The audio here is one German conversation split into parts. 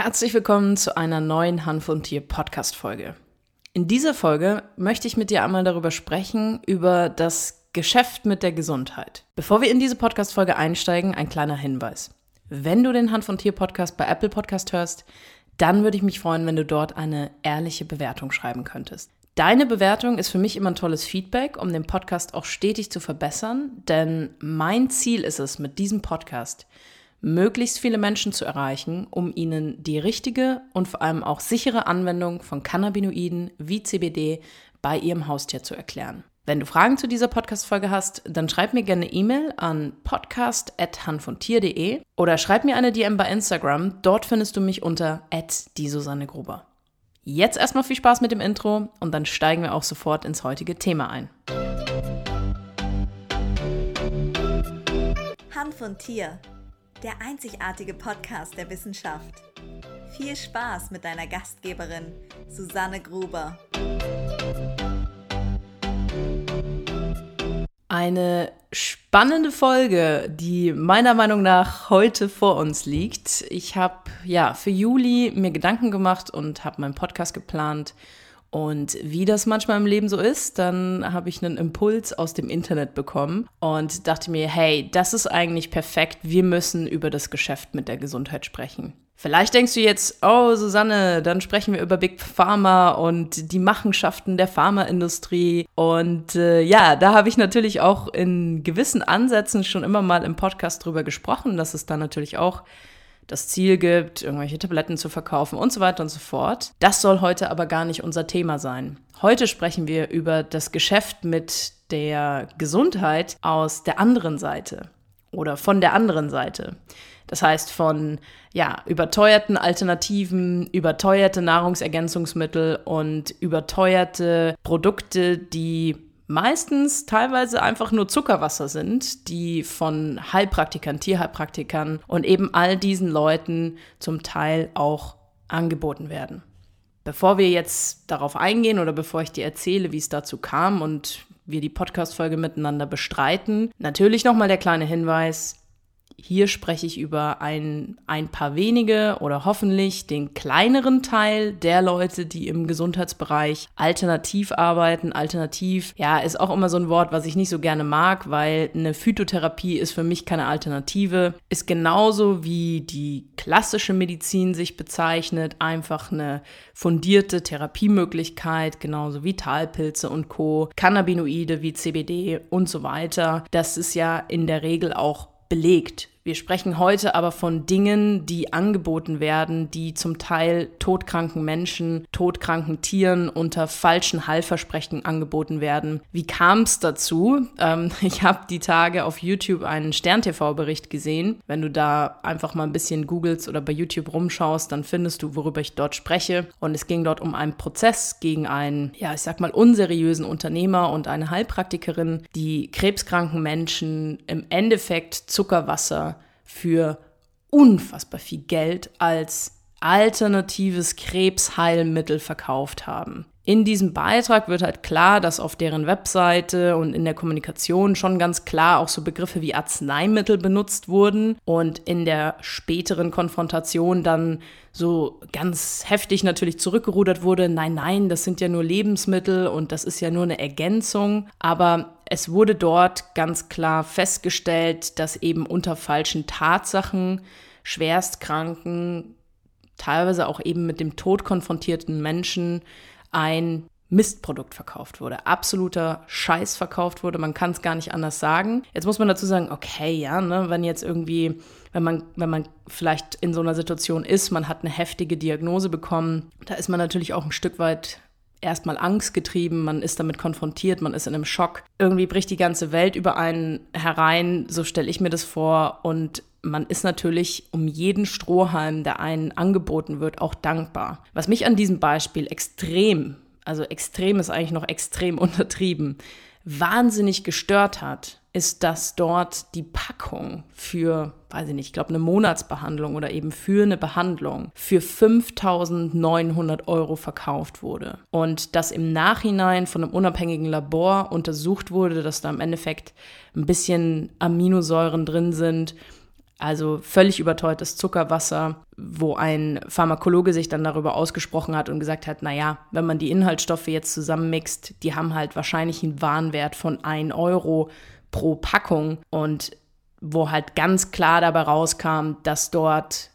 Herzlich willkommen zu einer neuen Hanf und Tier Podcast Folge. In dieser Folge möchte ich mit dir einmal darüber sprechen, über das Geschäft mit der Gesundheit. Bevor wir in diese Podcast Folge einsteigen, ein kleiner Hinweis. Wenn du den Hanf und Tier Podcast bei Apple Podcast hörst, dann würde ich mich freuen, wenn du dort eine ehrliche Bewertung schreiben könntest. Deine Bewertung ist für mich immer ein tolles Feedback, um den Podcast auch stetig zu verbessern, denn mein Ziel ist es mit diesem Podcast, möglichst viele Menschen zu erreichen, um ihnen die richtige und vor allem auch sichere Anwendung von Cannabinoiden wie CBD bei ihrem Haustier zu erklären. Wenn du Fragen zu dieser Podcast-Folge hast, dann schreib mir gerne E-Mail an podcast.hanvontier.de oder schreib mir eine DM bei Instagram. Dort findest du mich unter die Susanne Gruber. Jetzt erstmal viel Spaß mit dem Intro und dann steigen wir auch sofort ins heutige Thema ein. Hanf und Tier der einzigartige Podcast der Wissenschaft. Viel Spaß mit deiner Gastgeberin Susanne Gruber. Eine spannende Folge, die meiner Meinung nach heute vor uns liegt. Ich habe ja für Juli mir Gedanken gemacht und habe meinen Podcast geplant und wie das manchmal im Leben so ist, dann habe ich einen Impuls aus dem Internet bekommen und dachte mir, hey, das ist eigentlich perfekt. Wir müssen über das Geschäft mit der Gesundheit sprechen. Vielleicht denkst du jetzt, oh Susanne, dann sprechen wir über Big Pharma und die Machenschaften der Pharmaindustrie. Und äh, ja, da habe ich natürlich auch in gewissen Ansätzen schon immer mal im Podcast drüber gesprochen, dass es da natürlich auch das Ziel gibt, irgendwelche Tabletten zu verkaufen und so weiter und so fort. Das soll heute aber gar nicht unser Thema sein. Heute sprechen wir über das Geschäft mit der Gesundheit aus der anderen Seite oder von der anderen Seite. Das heißt von ja, überteuerten Alternativen, überteuerte Nahrungsergänzungsmittel und überteuerte Produkte, die meistens teilweise einfach nur Zuckerwasser sind, die von Heilpraktikern, Tierheilpraktikern und eben all diesen Leuten zum Teil auch angeboten werden. Bevor wir jetzt darauf eingehen oder bevor ich dir erzähle, wie es dazu kam und wir die Podcast-Folge miteinander bestreiten, natürlich nochmal der kleine Hinweis, hier spreche ich über ein, ein paar wenige oder hoffentlich den kleineren Teil der Leute, die im Gesundheitsbereich alternativ arbeiten. Alternativ, ja, ist auch immer so ein Wort, was ich nicht so gerne mag, weil eine Phytotherapie ist für mich keine Alternative. Ist genauso wie die klassische Medizin sich bezeichnet, einfach eine fundierte Therapiemöglichkeit, genauso wie Talpilze und Co., Cannabinoide wie CBD und so weiter. Das ist ja in der Regel auch belegt. Wir sprechen heute aber von Dingen, die angeboten werden, die zum Teil todkranken Menschen, todkranken Tieren unter falschen Heilversprechen angeboten werden. Wie kam es dazu? Ähm, ich habe die Tage auf YouTube einen Stern-TV-Bericht gesehen. Wenn du da einfach mal ein bisschen googelst oder bei YouTube rumschaust, dann findest du, worüber ich dort spreche. Und es ging dort um einen Prozess gegen einen, ja, ich sag mal, unseriösen Unternehmer und eine Heilpraktikerin, die krebskranken Menschen im Endeffekt Zuckerwasser für unfassbar viel Geld als alternatives Krebsheilmittel verkauft haben. In diesem Beitrag wird halt klar, dass auf deren Webseite und in der Kommunikation schon ganz klar auch so Begriffe wie Arzneimittel benutzt wurden und in der späteren Konfrontation dann so ganz heftig natürlich zurückgerudert wurde, nein, nein, das sind ja nur Lebensmittel und das ist ja nur eine Ergänzung, aber es wurde dort ganz klar festgestellt, dass eben unter falschen Tatsachen schwerstkranken, teilweise auch eben mit dem Tod konfrontierten Menschen ein Mistprodukt verkauft wurde, absoluter Scheiß verkauft wurde, man kann es gar nicht anders sagen. Jetzt muss man dazu sagen, okay, ja, ne, wenn jetzt irgendwie, wenn man, wenn man vielleicht in so einer Situation ist, man hat eine heftige Diagnose bekommen, da ist man natürlich auch ein Stück weit erstmal angstgetrieben, man ist damit konfrontiert, man ist in einem Schock. Irgendwie bricht die ganze Welt über einen herein, so stelle ich mir das vor. Und man ist natürlich um jeden Strohhalm, der einen angeboten wird, auch dankbar. Was mich an diesem Beispiel extrem, also extrem ist eigentlich noch extrem untertrieben, wahnsinnig gestört hat, ist, dass dort die Packung für, weiß ich nicht, ich glaube eine Monatsbehandlung oder eben für eine Behandlung für 5900 Euro verkauft wurde. Und dass im Nachhinein von einem unabhängigen Labor untersucht wurde, dass da im Endeffekt ein bisschen Aminosäuren drin sind, Also völlig überteuertes Zuckerwasser, wo ein Pharmakologe sich dann darüber ausgesprochen hat und gesagt hat, naja, wenn man die Inhaltsstoffe jetzt zusammenmixt, die haben halt wahrscheinlich einen Warenwert von 1 Euro pro Packung und wo halt ganz klar dabei rauskam, dass dort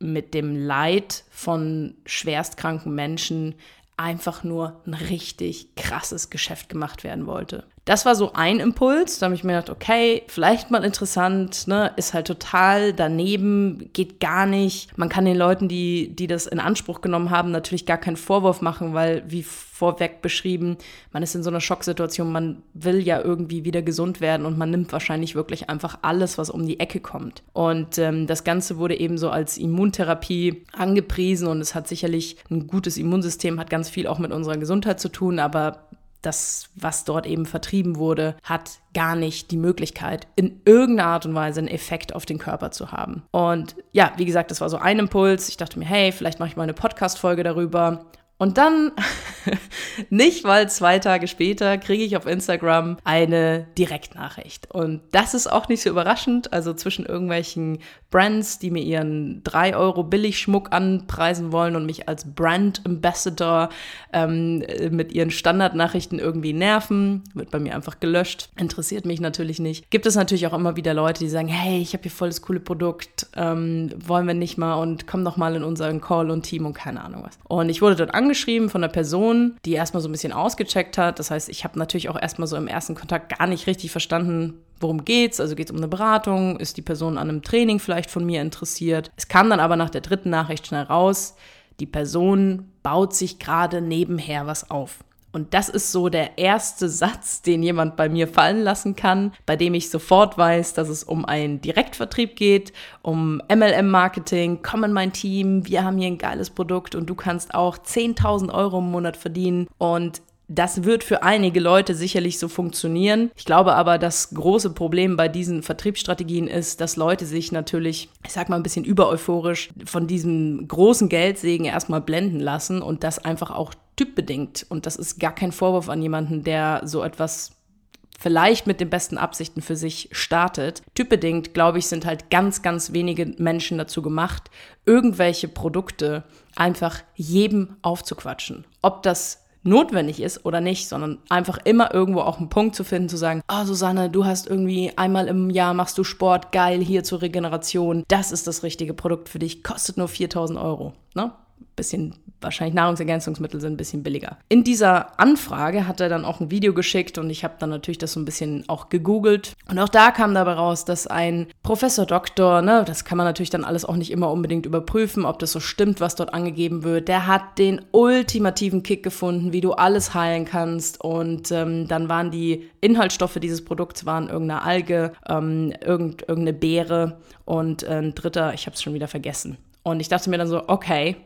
mit dem Leid von schwerstkranken Menschen einfach nur ein richtig krasses Geschäft gemacht werden wollte. Das war so ein Impuls, da habe ich mir gedacht, okay, vielleicht mal interessant, ne, ist halt total daneben, geht gar nicht. Man kann den Leuten, die, die das in Anspruch genommen haben, natürlich gar keinen Vorwurf machen, weil, wie vorweg beschrieben, man ist in so einer Schocksituation, man will ja irgendwie wieder gesund werden und man nimmt wahrscheinlich wirklich einfach alles, was um die Ecke kommt. Und ähm, das Ganze wurde eben so als Immuntherapie angepriesen und es hat sicherlich ein gutes Immunsystem, hat ganz viel auch mit unserer Gesundheit zu tun, aber das, was dort eben vertrieben wurde, hat gar nicht die Möglichkeit, in irgendeiner Art und Weise einen Effekt auf den Körper zu haben. Und ja, wie gesagt, das war so ein Impuls. Ich dachte mir, hey, vielleicht mache ich mal eine Podcast-Folge darüber. Und dann, nicht mal zwei Tage später, kriege ich auf Instagram eine Direktnachricht. Und das ist auch nicht so überraschend. Also zwischen irgendwelchen Brands, die mir ihren 3 Euro Billigschmuck anpreisen wollen und mich als Brand Ambassador ähm, mit ihren Standardnachrichten irgendwie nerven, wird bei mir einfach gelöscht. Interessiert mich natürlich nicht. Gibt es natürlich auch immer wieder Leute, die sagen, hey, ich habe hier voll das coole Produkt, ähm, wollen wir nicht mal und komm doch mal in unseren Call und Team und keine Ahnung was. Und ich wurde dort angesprochen angeschrieben von einer Person, die erstmal so ein bisschen ausgecheckt hat. Das heißt, ich habe natürlich auch erstmal so im ersten Kontakt gar nicht richtig verstanden, worum geht's. Also geht es um eine Beratung, ist die Person an einem Training vielleicht von mir interessiert. Es kam dann aber nach der dritten Nachricht schnell raus, die Person baut sich gerade nebenher was auf. Und das ist so der erste Satz, den jemand bei mir fallen lassen kann, bei dem ich sofort weiß, dass es um einen Direktvertrieb geht, um MLM-Marketing, komm in mein Team, wir haben hier ein geiles Produkt und du kannst auch 10.000 Euro im Monat verdienen. Und das wird für einige Leute sicherlich so funktionieren. Ich glaube aber, das große Problem bei diesen Vertriebsstrategien ist, dass Leute sich natürlich, ich sag mal ein bisschen übereuphorisch, von diesem großen Geldsegen erstmal blenden lassen und das einfach auch typbedingt. Und das ist gar kein Vorwurf an jemanden, der so etwas vielleicht mit den besten Absichten für sich startet. Typbedingt, glaube ich, sind halt ganz, ganz wenige Menschen dazu gemacht, irgendwelche Produkte einfach jedem aufzuquatschen. Ob das notwendig ist oder nicht, sondern einfach immer irgendwo auch einen Punkt zu finden, zu sagen, oh, Susanne, du hast irgendwie einmal im Jahr machst du Sport, geil, hier zur Regeneration, das ist das richtige Produkt für dich, kostet nur 4000 Euro. Ne? Bisschen wahrscheinlich Nahrungsergänzungsmittel sind ein bisschen billiger. In dieser Anfrage hat er dann auch ein Video geschickt und ich habe dann natürlich das so ein bisschen auch gegoogelt. Und auch da kam dabei raus, dass ein Professor Doktor, ne, das kann man natürlich dann alles auch nicht immer unbedingt überprüfen, ob das so stimmt, was dort angegeben wird, der hat den ultimativen Kick gefunden, wie du alles heilen kannst. Und ähm, dann waren die Inhaltsstoffe dieses Produkts waren irgendeine Alge, ähm, irgend, irgendeine Beere und ein dritter, ich habe es schon wieder vergessen. Und ich dachte mir dann so, okay,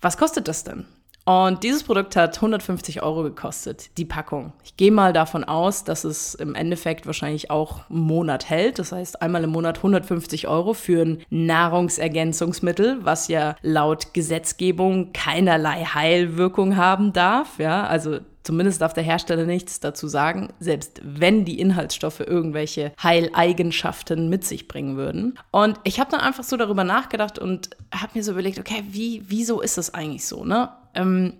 was kostet das denn? Und dieses Produkt hat 150 Euro gekostet, die Packung. Ich gehe mal davon aus, dass es im Endeffekt wahrscheinlich auch einen Monat hält. Das heißt, einmal im Monat 150 Euro für ein Nahrungsergänzungsmittel, was ja laut Gesetzgebung keinerlei Heilwirkung haben darf. Ja, also Zumindest darf der Hersteller nichts dazu sagen, selbst wenn die Inhaltsstoffe irgendwelche Heileigenschaften mit sich bringen würden. Und ich habe dann einfach so darüber nachgedacht und habe mir so überlegt, okay, wie, wieso ist das eigentlich so, ne? Ähm,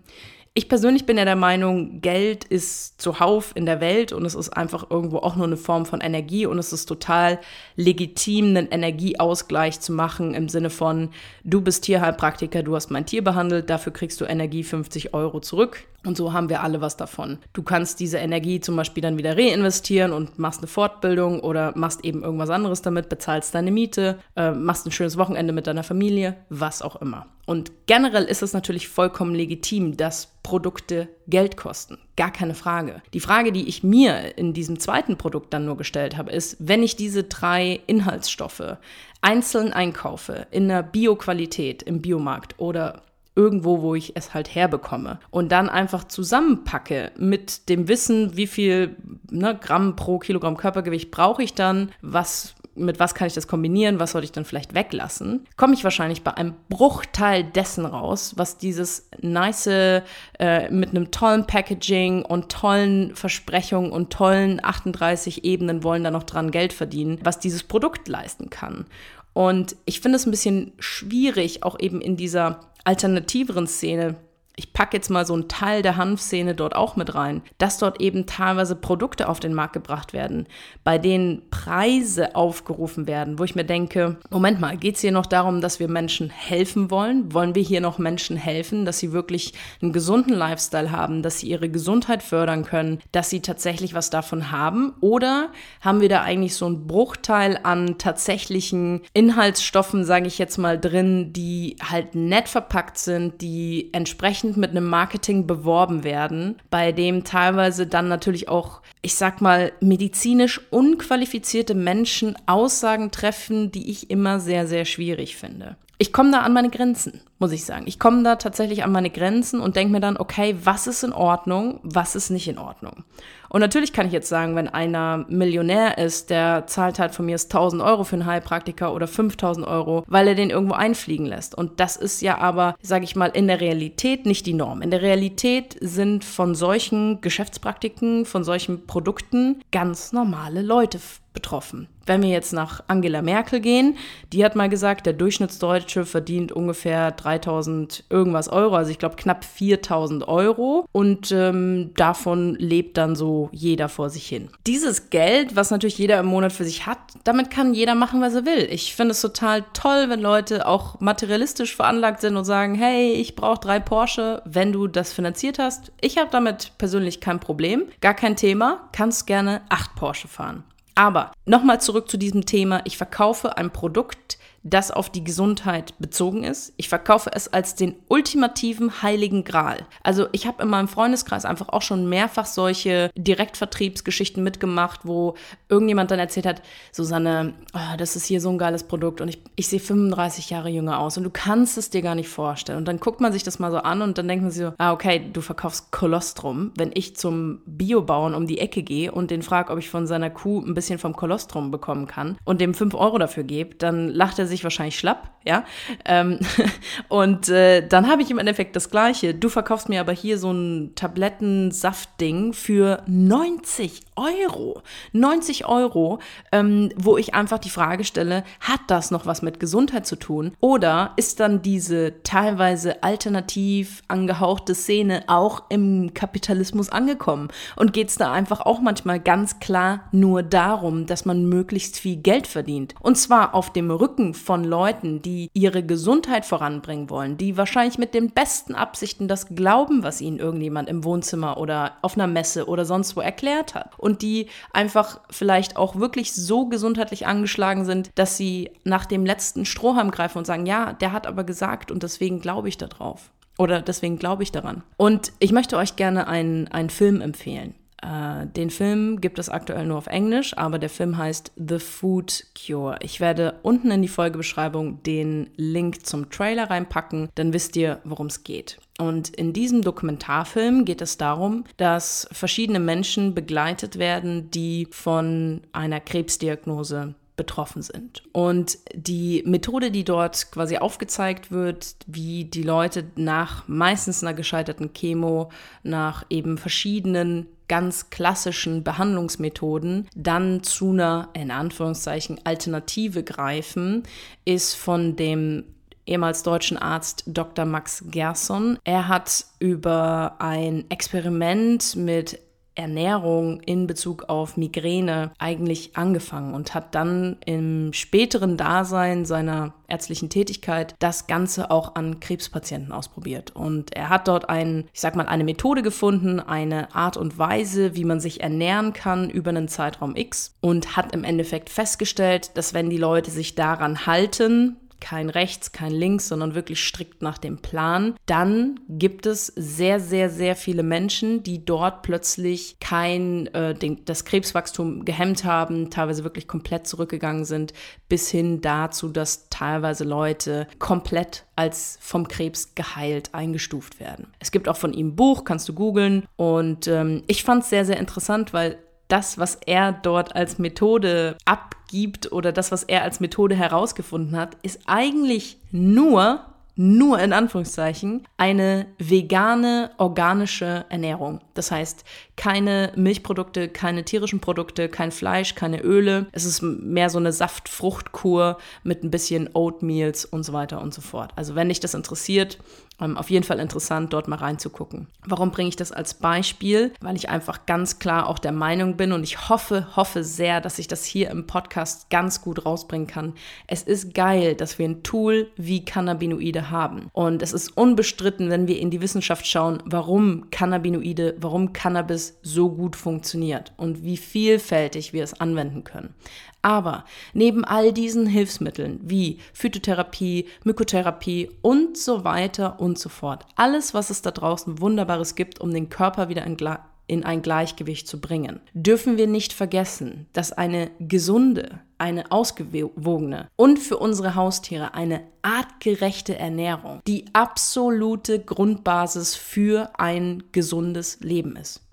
ich persönlich bin ja der Meinung, Geld ist zuhauf in der Welt und es ist einfach irgendwo auch nur eine Form von Energie und es ist total legitim, einen Energieausgleich zu machen im Sinne von, du bist Tierheilpraktiker, du hast mein Tier behandelt, dafür kriegst du Energie 50 Euro zurück. Und so haben wir alle was davon. Du kannst diese Energie zum Beispiel dann wieder reinvestieren und machst eine Fortbildung oder machst eben irgendwas anderes damit, bezahlst deine Miete, äh, machst ein schönes Wochenende mit deiner Familie, was auch immer. Und generell ist es natürlich vollkommen legitim, dass Produkte Geld kosten. Gar keine Frage. Die Frage, die ich mir in diesem zweiten Produkt dann nur gestellt habe, ist, wenn ich diese drei Inhaltsstoffe einzeln einkaufe, in der Bioqualität im Biomarkt oder irgendwo, wo ich es halt herbekomme. Und dann einfach zusammenpacke mit dem Wissen, wie viel ne, Gramm pro Kilogramm Körpergewicht brauche ich dann, was mit was kann ich das kombinieren, was sollte ich dann vielleicht weglassen, komme ich wahrscheinlich bei einem Bruchteil dessen raus, was dieses nice äh, mit einem tollen Packaging und tollen Versprechungen und tollen 38 Ebenen wollen da noch dran Geld verdienen, was dieses Produkt leisten kann. Und ich finde es ein bisschen schwierig, auch eben in dieser alternativeren Szene ich packe jetzt mal so einen Teil der Hanfszene dort auch mit rein, dass dort eben teilweise Produkte auf den Markt gebracht werden, bei denen Preise aufgerufen werden, wo ich mir denke, Moment mal, geht es hier noch darum, dass wir Menschen helfen wollen? Wollen wir hier noch Menschen helfen, dass sie wirklich einen gesunden Lifestyle haben, dass sie ihre Gesundheit fördern können, dass sie tatsächlich was davon haben? Oder haben wir da eigentlich so einen Bruchteil an tatsächlichen Inhaltsstoffen, sage ich jetzt mal, drin, die halt nett verpackt sind, die entsprechend entsprechend mit einem Marketing beworben werden, bei dem teilweise dann natürlich auch, ich sag mal, medizinisch unqualifizierte Menschen Aussagen treffen, die ich immer sehr, sehr schwierig finde. Ich komme da an meine Grenzen, muss ich sagen. Ich komme da tatsächlich an meine Grenzen und denke mir dann, okay, was ist in Ordnung, was ist nicht in Ordnung. Und natürlich kann ich jetzt sagen, wenn einer Millionär ist, der zahlt halt von mir 1000 Euro für einen Heilpraktiker oder 5000 Euro, weil er den irgendwo einfliegen lässt. Und das ist ja aber, sage ich mal, in der Realität nicht die Norm. In der Realität sind von solchen Geschäftspraktiken, von solchen Produkten ganz normale Leute betroffen. Wenn wir jetzt nach Angela Merkel gehen, die hat mal gesagt, der Durchschnittsdeutsche verdient ungefähr 3000 irgendwas Euro, also ich glaube knapp 4000 Euro und ähm, davon lebt dann so jeder vor sich hin. Dieses Geld, was natürlich jeder im Monat für sich hat, damit kann jeder machen, was er will. Ich finde es total toll, wenn Leute auch materialistisch veranlagt sind und sagen, hey, ich brauche drei Porsche, wenn du das finanziert hast. Ich habe damit persönlich kein Problem, gar kein Thema, kannst gerne acht Porsche fahren. Aber nochmal zurück zu diesem Thema. Ich verkaufe ein Produkt, das auf die Gesundheit bezogen ist. Ich verkaufe es als den ultimativen heiligen Gral. Also ich habe in meinem Freundeskreis einfach auch schon mehrfach solche Direktvertriebsgeschichten mitgemacht, wo irgendjemand dann erzählt hat, Susanne, oh, das ist hier so ein geiles Produkt und ich, ich sehe 35 Jahre jünger aus und du kannst es dir gar nicht vorstellen. Und dann guckt man sich das mal so an und dann denkt man sich so, ah okay, du verkaufst Kolostrum. Wenn ich zum Biobauern um die Ecke gehe und den frage, ob ich von seiner Kuh ein bisschen vom Kolostrum bekommen kann und dem 5 Euro dafür gebe, dann lacht er sich wahrscheinlich schlapp, ja. Ähm, und äh, dann habe ich im Endeffekt das Gleiche. Du verkaufst mir aber hier so ein Tablettensaftding für 90 Euro. 90 Euro, ähm, wo ich einfach die Frage stelle, hat das noch was mit Gesundheit zu tun? Oder ist dann diese teilweise alternativ angehauchte Szene auch im Kapitalismus angekommen? Und geht es da einfach auch manchmal ganz klar nur darum, dass man möglichst viel Geld verdient? Und zwar auf dem Rücken von Leuten, die ihre Gesundheit voranbringen wollen, die wahrscheinlich mit den besten Absichten das glauben, was ihnen irgendjemand im Wohnzimmer oder auf einer Messe oder sonst wo erklärt hat. Und die einfach vielleicht auch wirklich so gesundheitlich angeschlagen sind, dass sie nach dem letzten Strohhalm greifen und sagen, ja, der hat aber gesagt und deswegen glaube ich darauf. Oder deswegen glaube ich daran. Und ich möchte euch gerne einen, einen Film empfehlen. Äh, den Film gibt es aktuell nur auf Englisch, aber der Film heißt The Food Cure. Ich werde unten in die Folgebeschreibung den Link zum Trailer reinpacken, dann wisst ihr, worum es geht. Und in diesem Dokumentarfilm geht es darum, dass verschiedene Menschen begleitet werden, die von einer Krebsdiagnose betroffen sind. Und die Methode, die dort quasi aufgezeigt wird, wie die Leute nach meistens einer gescheiterten Chemo, nach eben verschiedenen ganz klassischen Behandlungsmethoden dann zu einer, in Anführungszeichen, Alternative greifen, ist von dem ehemals deutschen Arzt Dr. Max Gerson. Er hat über ein Experiment mit Ernährung in Bezug auf Migräne eigentlich angefangen und hat dann im späteren Dasein seiner ärztlichen Tätigkeit das Ganze auch an Krebspatienten ausprobiert. Und er hat dort ein, ich sag mal, eine Methode gefunden, eine Art und Weise, wie man sich ernähren kann über einen Zeitraum X und hat im Endeffekt festgestellt, dass wenn die Leute sich daran halten, kein rechts, kein links, sondern wirklich strikt nach dem Plan, dann gibt es sehr, sehr, sehr viele Menschen, die dort plötzlich kein, äh, den, das Krebswachstum gehemmt haben, teilweise wirklich komplett zurückgegangen sind, bis hin dazu, dass teilweise Leute komplett als vom Krebs geheilt eingestuft werden. Es gibt auch von ihm ein Buch, kannst du googeln. Und ähm, ich fand es sehr, sehr interessant, weil das, was er dort als Methode abgibt oder das, was er als Methode herausgefunden hat, ist eigentlich nur nur in Anführungszeichen, eine vegane, organische Ernährung. Das heißt, keine Milchprodukte, keine tierischen Produkte, kein Fleisch, keine Öle. Es ist mehr so eine Saft-Fruchtkur mit ein bisschen Oatmeals und so weiter und so fort. Also wenn dich das interessiert, auf jeden Fall interessant, dort mal reinzugucken. Warum bringe ich das als Beispiel? Weil ich einfach ganz klar auch der Meinung bin und ich hoffe, hoffe sehr, dass ich das hier im Podcast ganz gut rausbringen kann. Es ist geil, dass wir ein Tool wie Cannabinoide haben. Und es ist unbestritten, wenn wir in die Wissenschaft schauen, warum Cannabinoide, warum Cannabis so gut funktioniert und wie vielfältig wir es anwenden können. Aber neben all diesen Hilfsmitteln wie Phytotherapie, Mykotherapie und so weiter und so fort, alles, was es da draußen Wunderbares gibt, um den Körper wieder in, in ein Gleichgewicht zu bringen, dürfen wir nicht vergessen, dass eine gesunde, eine ausgewogene und für unsere Haustiere eine artgerechte Ernährung die absolute Grundbasis für ein gesundes Leben ist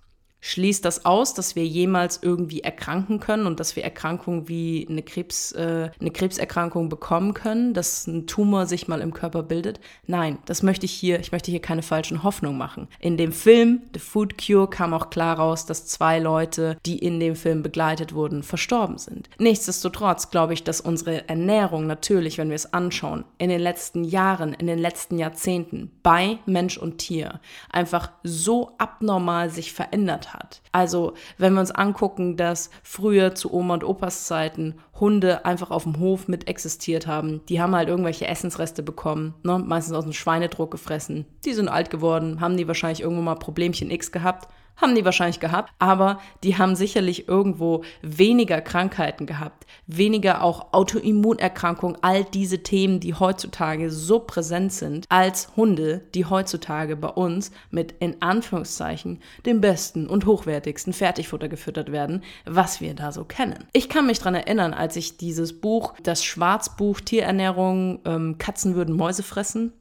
schließt das aus, dass wir jemals irgendwie erkranken können und dass wir Erkrankungen wie eine, Krebs, äh, eine Krebserkrankung bekommen können, dass ein Tumor sich mal im Körper bildet. Nein, das möchte ich hier, ich möchte hier keine falschen Hoffnungen machen. In dem Film The Food Cure kam auch klar raus, dass zwei Leute, die in dem Film begleitet wurden, verstorben sind. Nichtsdestotrotz glaube ich, dass unsere Ernährung natürlich, wenn wir es anschauen, in den letzten Jahren, in den letzten Jahrzehnten bei Mensch und Tier einfach so abnormal sich verändert hat hat. Also, wenn wir uns angucken, dass früher zu Oma und Opas Zeiten Hunde einfach auf dem Hof mit existiert haben, die haben halt irgendwelche Essensreste bekommen, ne? meistens aus dem Schweinedruck gefressen. Die sind alt geworden, haben die wahrscheinlich irgendwo mal Problemchen X gehabt haben die wahrscheinlich gehabt, aber die haben sicherlich irgendwo weniger Krankheiten gehabt, weniger auch Autoimmunerkrankungen, all diese Themen, die heutzutage so präsent sind, als Hunde, die heutzutage bei uns mit in Anführungszeichen dem besten und hochwertigsten Fertigfutter gefüttert werden, was wir da so kennen. Ich kann mich daran erinnern, als ich dieses Buch, das Schwarzbuch Tierernährung, ähm, Katzen würden Mäuse fressen,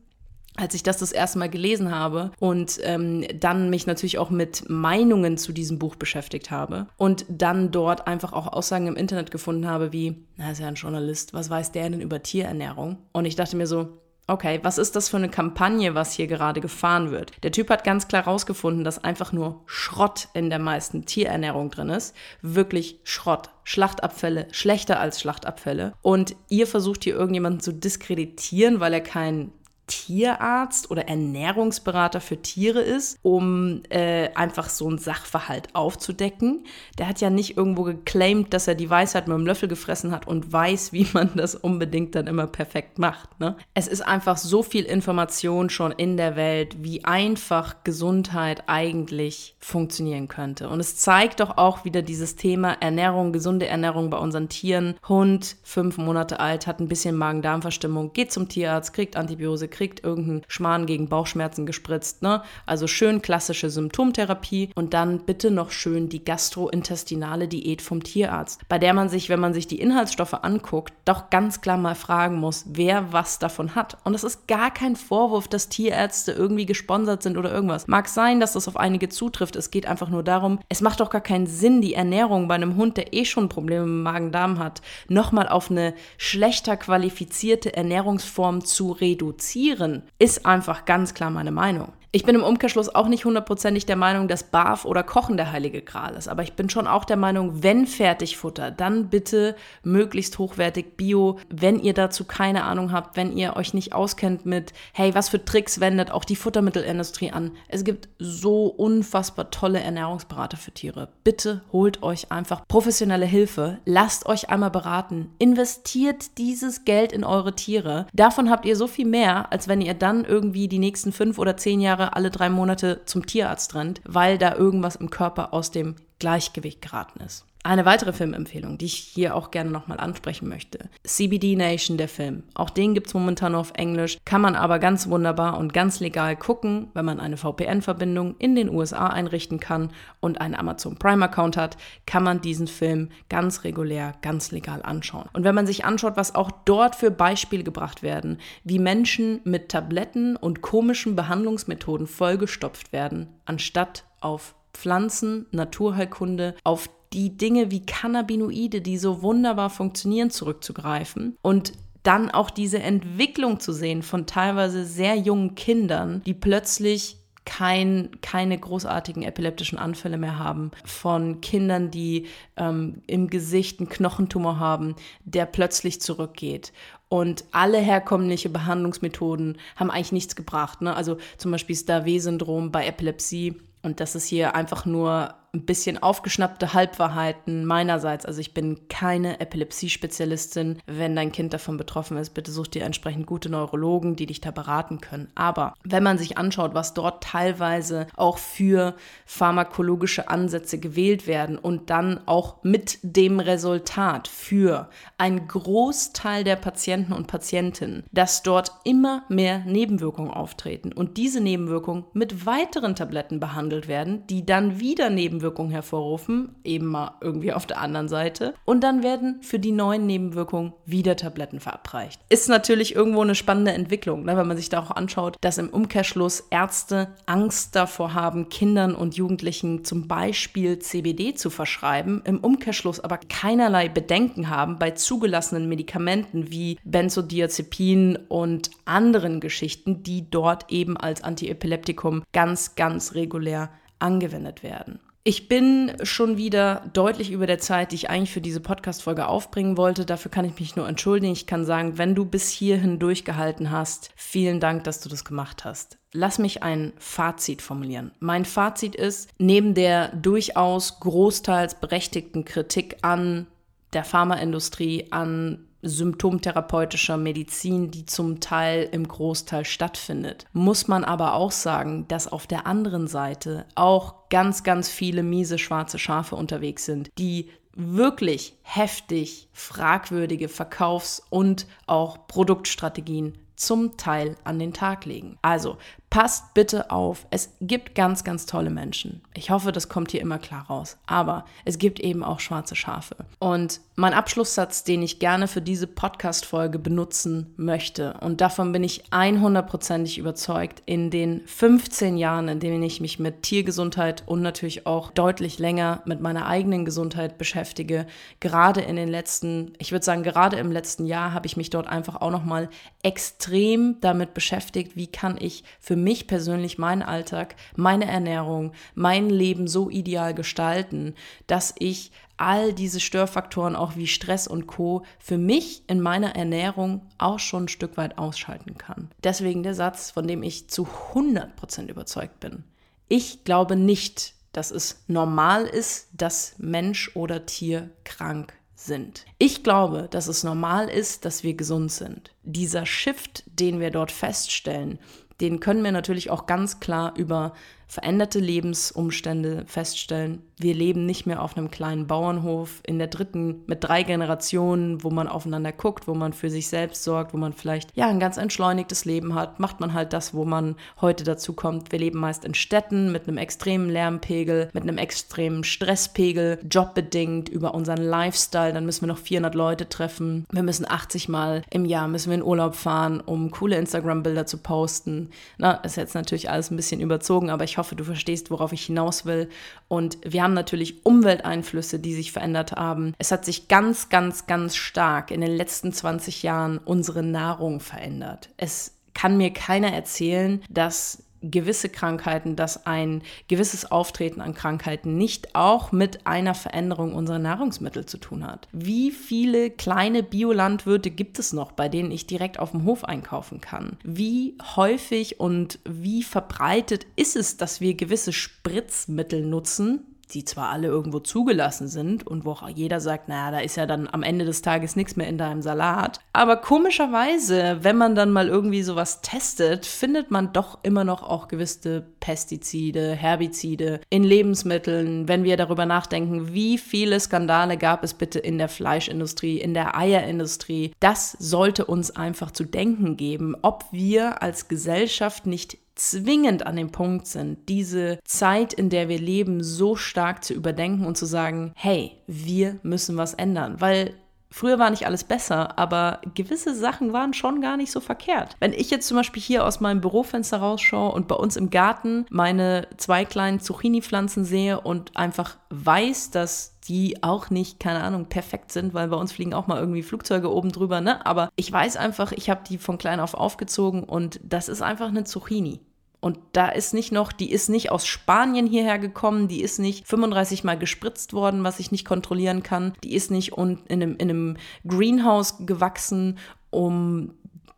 als ich das das erste Mal gelesen habe und ähm, dann mich natürlich auch mit Meinungen zu diesem Buch beschäftigt habe und dann dort einfach auch Aussagen im Internet gefunden habe wie, na, ist ja ein Journalist, was weiß der denn über Tierernährung? Und ich dachte mir so, okay, was ist das für eine Kampagne, was hier gerade gefahren wird? Der Typ hat ganz klar rausgefunden, dass einfach nur Schrott in der meisten Tierernährung drin ist. Wirklich Schrott. Schlachtabfälle, schlechter als Schlachtabfälle. Und ihr versucht hier irgendjemanden zu diskreditieren, weil er kein Tierarzt oder Ernährungsberater für Tiere ist, um äh, einfach so einen Sachverhalt aufzudecken. Der hat ja nicht irgendwo geclaimed, dass er die Weisheit mit dem Löffel gefressen hat und weiß, wie man das unbedingt dann immer perfekt macht. Ne? Es ist einfach so viel Information schon in der Welt, wie einfach Gesundheit eigentlich funktionieren könnte. Und es zeigt doch auch wieder dieses Thema Ernährung, gesunde Ernährung bei unseren Tieren. Hund, fünf Monate alt, hat ein bisschen Magen-Darm-Verstimmung, geht zum Tierarzt, kriegt Antibiose, kriegt irgendeinen Schmarrn gegen Bauchschmerzen gespritzt. Ne? Also schön klassische Symptomtherapie und dann bitte noch schön die gastrointestinale Diät vom Tierarzt, bei der man sich, wenn man sich die Inhaltsstoffe anguckt, doch ganz klar mal fragen muss, wer was davon hat. Und das ist gar kein Vorwurf, dass Tierärzte irgendwie gesponsert sind oder irgendwas. Mag sein, dass das auf einige zutrifft. Es geht einfach nur darum, es macht doch gar keinen Sinn, die Ernährung bei einem Hund, der eh schon Probleme mit Magen-Darm hat, nochmal auf eine schlechter qualifizierte Ernährungsform zu reduzieren reduzieren, ist einfach ganz klar meine Meinung. Ich bin im Umkehrschluss auch nicht hundertprozentig der Meinung, dass Barf oder Kochen der heilige Gral ist. Aber ich bin schon auch der Meinung, wenn Fertigfutter, dann bitte möglichst hochwertig Bio. Wenn ihr dazu keine Ahnung habt, wenn ihr euch nicht auskennt mit, hey, was für Tricks wendet auch die Futtermittelindustrie an. Es gibt so unfassbar tolle Ernährungsberater für Tiere. Bitte holt euch einfach professionelle Hilfe. Lasst euch einmal beraten. Investiert dieses Geld in eure Tiere. Davon habt ihr so viel mehr, als wenn ihr dann irgendwie die nächsten fünf oder zehn Jahre Jahre alle drei Monate zum Tierarzt rennt, weil da irgendwas im Körper aus dem Gleichgewicht geraten ist. Eine weitere Filmempfehlung, die ich hier auch gerne nochmal ansprechen möchte. CBD Nation, der Film. Auch den gibt es momentan nur auf Englisch, kann man aber ganz wunderbar und ganz legal gucken, wenn man eine VPN-Verbindung in den USA einrichten kann und einen Amazon Prime-Account hat, kann man diesen Film ganz regulär, ganz legal anschauen. Und wenn man sich anschaut, was auch dort für Beispiele gebracht werden, wie Menschen mit Tabletten und komischen Behandlungsmethoden vollgestopft werden, anstatt auf Pflanzen, Naturheilkunde, auf die Dinge wie Cannabinoide, die so wunderbar funktionieren, zurückzugreifen und dann auch diese Entwicklung zu sehen von teilweise sehr jungen Kindern, die plötzlich kein, keine großartigen epileptischen Anfälle mehr haben, von Kindern, die ähm, im Gesicht einen Knochentumor haben, der plötzlich zurückgeht. Und alle herkömmliche Behandlungsmethoden haben eigentlich nichts gebracht. Ne? Also zum Beispiel das Davee-Syndrom bei Epilepsie. Und das ist hier einfach nur ein bisschen aufgeschnappte Halbwahrheiten meinerseits. Also ich bin keine Epilepsie-Spezialistin. Wenn dein Kind davon betroffen ist, bitte such dir entsprechend gute Neurologen, die dich da beraten können. Aber wenn man sich anschaut, was dort teilweise auch für pharmakologische Ansätze gewählt werden und dann auch mit dem Resultat für einen Großteil der Patienten und Patientinnen, dass dort immer mehr Nebenwirkungen auftreten und diese Nebenwirkungen mit weiteren Tabletten behandelt werden, die dann wieder Nebenwirkungen Nebenwirkungen hervorrufen, eben mal irgendwie auf der anderen Seite. Und dann werden für die neuen Nebenwirkungen wieder Tabletten verabreicht. Ist natürlich irgendwo eine spannende Entwicklung, ne, wenn man sich da auch anschaut, dass im Umkehrschluss Ärzte Angst davor haben, Kindern und Jugendlichen zum Beispiel CBD zu verschreiben, im Umkehrschluss aber keinerlei Bedenken haben bei zugelassenen Medikamenten wie Benzodiazepin und anderen Geschichten, die dort eben als Antiepileptikum ganz, ganz regulär angewendet werden. Ich bin schon wieder deutlich über der Zeit, die ich eigentlich für diese Podcast-Folge aufbringen wollte. Dafür kann ich mich nur entschuldigen. Ich kann sagen, wenn du bis hierhin durchgehalten hast, vielen Dank, dass du das gemacht hast. Lass mich ein Fazit formulieren. Mein Fazit ist, neben der durchaus großteils berechtigten Kritik an der Pharmaindustrie, an symptomtherapeutischer Medizin, die zum Teil im Großteil stattfindet. Muss man aber auch sagen, dass auf der anderen Seite auch ganz, ganz viele miese schwarze Schafe unterwegs sind, die wirklich heftig fragwürdige Verkaufs- und auch Produktstrategien zum Teil an den Tag legen. Also passt bitte auf. Es gibt ganz, ganz tolle Menschen. Ich hoffe, das kommt hier immer klar raus. Aber es gibt eben auch schwarze Schafe. Und mein Abschlusssatz, den ich gerne für diese Podcast-Folge benutzen möchte, und davon bin ich 100%ig überzeugt, in den 15 Jahren, in denen ich mich mit Tiergesundheit und natürlich auch deutlich länger mit meiner eigenen Gesundheit beschäftige, gerade in den letzten, ich würde sagen, gerade im letzten Jahr habe ich mich dort einfach auch nochmal extrem damit beschäftigt, wie kann ich für mich persönlich meinen Alltag, meine Ernährung, mein Leben so ideal gestalten, dass ich all diese Störfaktoren auch wie Stress und Co für mich in meiner Ernährung auch schon ein Stück weit ausschalten kann. Deswegen der Satz, von dem ich zu 100% überzeugt bin. Ich glaube nicht, dass es normal ist, dass Mensch oder Tier krank sind. Ich glaube, dass es normal ist, dass wir gesund sind. Dieser Shift, den wir dort feststellen, den können wir natürlich auch ganz klar über veränderte Lebensumstände feststellen. Wir leben nicht mehr auf einem kleinen Bauernhof in der dritten mit drei Generationen, wo man aufeinander guckt, wo man für sich selbst sorgt, wo man vielleicht ja ein ganz entschleunigtes Leben hat. Macht man halt das, wo man heute dazu kommt. Wir leben meist in Städten mit einem extremen Lärmpegel, mit einem extremen Stresspegel, jobbedingt über unseren Lifestyle. Dann müssen wir noch 400 Leute treffen. Wir müssen 80 Mal im Jahr müssen wir in Urlaub fahren, um coole Instagram-Bilder zu posten. Na, ist jetzt natürlich alles ein bisschen überzogen, aber ich hoffe, hoffe, du verstehst, worauf ich hinaus will. Und wir haben natürlich Umwelteinflüsse, die sich verändert haben. Es hat sich ganz, ganz, ganz stark in den letzten 20 Jahren unsere Nahrung verändert. Es kann mir keiner erzählen, dass gewisse Krankheiten, dass ein gewisses Auftreten an Krankheiten nicht auch mit einer Veränderung unserer Nahrungsmittel zu tun hat. Wie viele kleine Biolandwirte gibt es noch, bei denen ich direkt auf dem Hof einkaufen kann? Wie häufig und wie verbreitet ist es, dass wir gewisse Spritzmittel nutzen, die zwar alle irgendwo zugelassen sind und wo auch jeder sagt, naja, da ist ja dann am Ende des Tages nichts mehr in deinem Salat. Aber komischerweise, wenn man dann mal irgendwie sowas testet, findet man doch immer noch auch gewisse Pestizide, Herbizide in Lebensmitteln. Wenn wir darüber nachdenken, wie viele Skandale gab es bitte in der Fleischindustrie, in der Eierindustrie, das sollte uns einfach zu denken geben, ob wir als Gesellschaft nicht zwingend an dem Punkt sind, diese Zeit, in der wir leben, so stark zu überdenken und zu sagen, hey, wir müssen was ändern, weil Früher war nicht alles besser, aber gewisse Sachen waren schon gar nicht so verkehrt. Wenn ich jetzt zum Beispiel hier aus meinem Bürofenster rausschaue und bei uns im Garten meine zwei kleinen Zucchini-Pflanzen sehe und einfach weiß, dass die auch nicht, keine Ahnung, perfekt sind, weil bei uns fliegen auch mal irgendwie Flugzeuge oben drüber, ne? Aber ich weiß einfach, ich habe die von klein auf aufgezogen und das ist einfach eine Zucchini. Und da ist nicht noch, die ist nicht aus Spanien hierher gekommen, die ist nicht 35 Mal gespritzt worden, was ich nicht kontrollieren kann, die ist nicht in einem, in einem Greenhouse gewachsen, um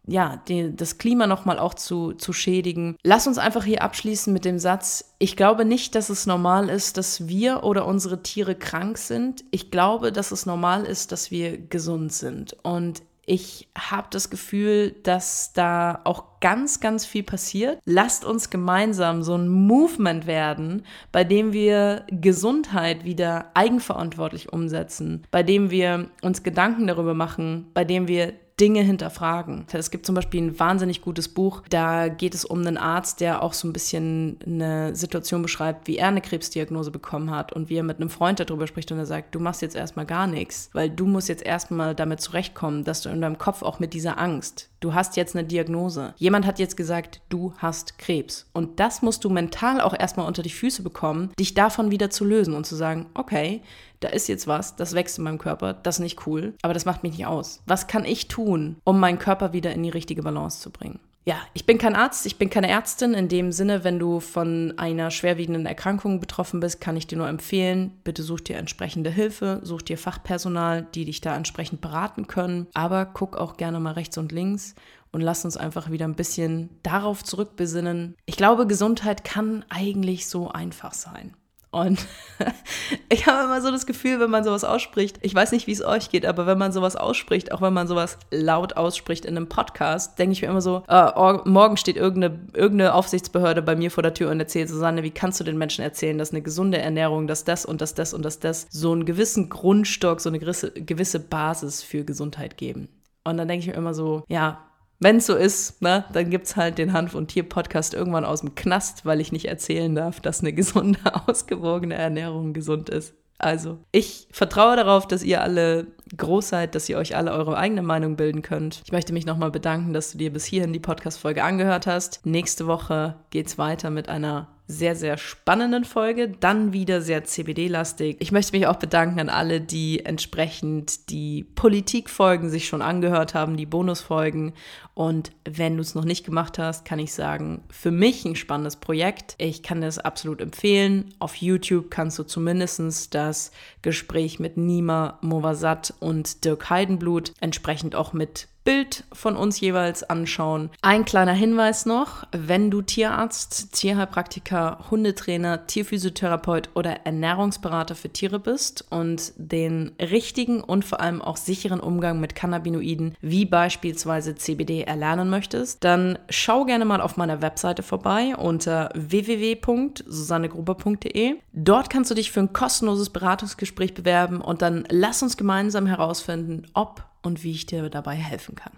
ja, die, das Klima nochmal auch zu, zu schädigen. Lass uns einfach hier abschließen mit dem Satz, ich glaube nicht, dass es normal ist, dass wir oder unsere Tiere krank sind. Ich glaube, dass es normal ist, dass wir gesund sind. Und ich habe das Gefühl, dass da auch ganz, ganz viel passiert. Lasst uns gemeinsam so ein Movement werden, bei dem wir Gesundheit wieder eigenverantwortlich umsetzen, bei dem wir uns Gedanken darüber machen, bei dem wir Dinge hinterfragen. Es gibt zum Beispiel ein wahnsinnig gutes Buch, da geht es um einen Arzt, der auch so ein bisschen eine Situation beschreibt, wie er eine Krebsdiagnose bekommen hat und wie er mit einem Freund darüber spricht und er sagt, du machst jetzt erstmal gar nichts, weil du musst jetzt erstmal damit zurechtkommen, dass du in deinem Kopf auch mit dieser Angst, du hast jetzt eine Diagnose. Jemand hat jetzt gesagt, du hast Krebs. Und das musst du mental auch erstmal unter die Füße bekommen, dich davon wieder zu lösen und zu sagen, okay, da ist jetzt was, das wächst in meinem Körper, das ist nicht cool, aber das macht mich nicht aus. Was kann ich tun, um meinen Körper wieder in die richtige Balance zu bringen? Ja, ich bin kein Arzt, ich bin keine Ärztin. In dem Sinne, wenn du von einer schwerwiegenden Erkrankung betroffen bist, kann ich dir nur empfehlen, bitte such dir entsprechende Hilfe, such dir Fachpersonal, die dich da entsprechend beraten können. Aber guck auch gerne mal rechts und links und lass uns einfach wieder ein bisschen darauf zurückbesinnen. Ich glaube, Gesundheit kann eigentlich so einfach sein. Und ich habe immer so das Gefühl, wenn man sowas ausspricht, ich weiß nicht, wie es euch geht, aber wenn man sowas ausspricht, auch wenn man sowas laut ausspricht in einem Podcast, denke ich mir immer so, äh, morgen steht irgendeine, irgendeine Aufsichtsbehörde bei mir vor der Tür und erzählt, Susanne, wie kannst du den Menschen erzählen, dass eine gesunde Ernährung, dass das und das, das und das, das so einen gewissen Grundstock, so eine gewisse, gewisse Basis für Gesundheit geben. Und dann denke ich mir immer so, ja, wenn es so ist, ne, dann gibt es halt den Hanf- und Tier-Podcast irgendwann aus dem Knast, weil ich nicht erzählen darf, dass eine gesunde, ausgewogene Ernährung gesund ist. Also, ich vertraue darauf, dass ihr alle groß seid, dass ihr euch alle eure eigene Meinung bilden könnt. Ich möchte mich nochmal bedanken, dass du dir bis hierhin die Podcast-Folge angehört hast. Nächste Woche geht's weiter mit einer sehr, sehr spannenden Folge, dann wieder sehr CBD-lastig. Ich möchte mich auch bedanken an alle, die entsprechend die Politikfolgen sich schon angehört haben, die Bonusfolgen. Und wenn du es noch nicht gemacht hast, kann ich sagen, für mich ein spannendes Projekt. Ich kann das absolut empfehlen. Auf YouTube kannst du zumindest das Gespräch mit Nima Movasat und Dirk Heidenblut entsprechend auch mit Bild von uns jeweils anschauen. Ein kleiner Hinweis noch, wenn du Tierarzt, Tierheilpraktiker, Hundetrainer, Tierphysiotherapeut oder Ernährungsberater für Tiere bist und den richtigen und vor allem auch sicheren Umgang mit Cannabinoiden wie beispielsweise CBD erlernen möchtest, dann schau gerne mal auf meiner Webseite vorbei unter www.susannegruber.de. Dort kannst du dich für ein kostenloses Beratungsgespräch bewerben und dann lass uns gemeinsam herausfinden, ob und wie ich dir dabei helfen kann.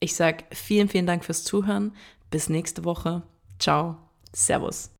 Ich sage vielen, vielen Dank fürs Zuhören. Bis nächste Woche. Ciao. Servus.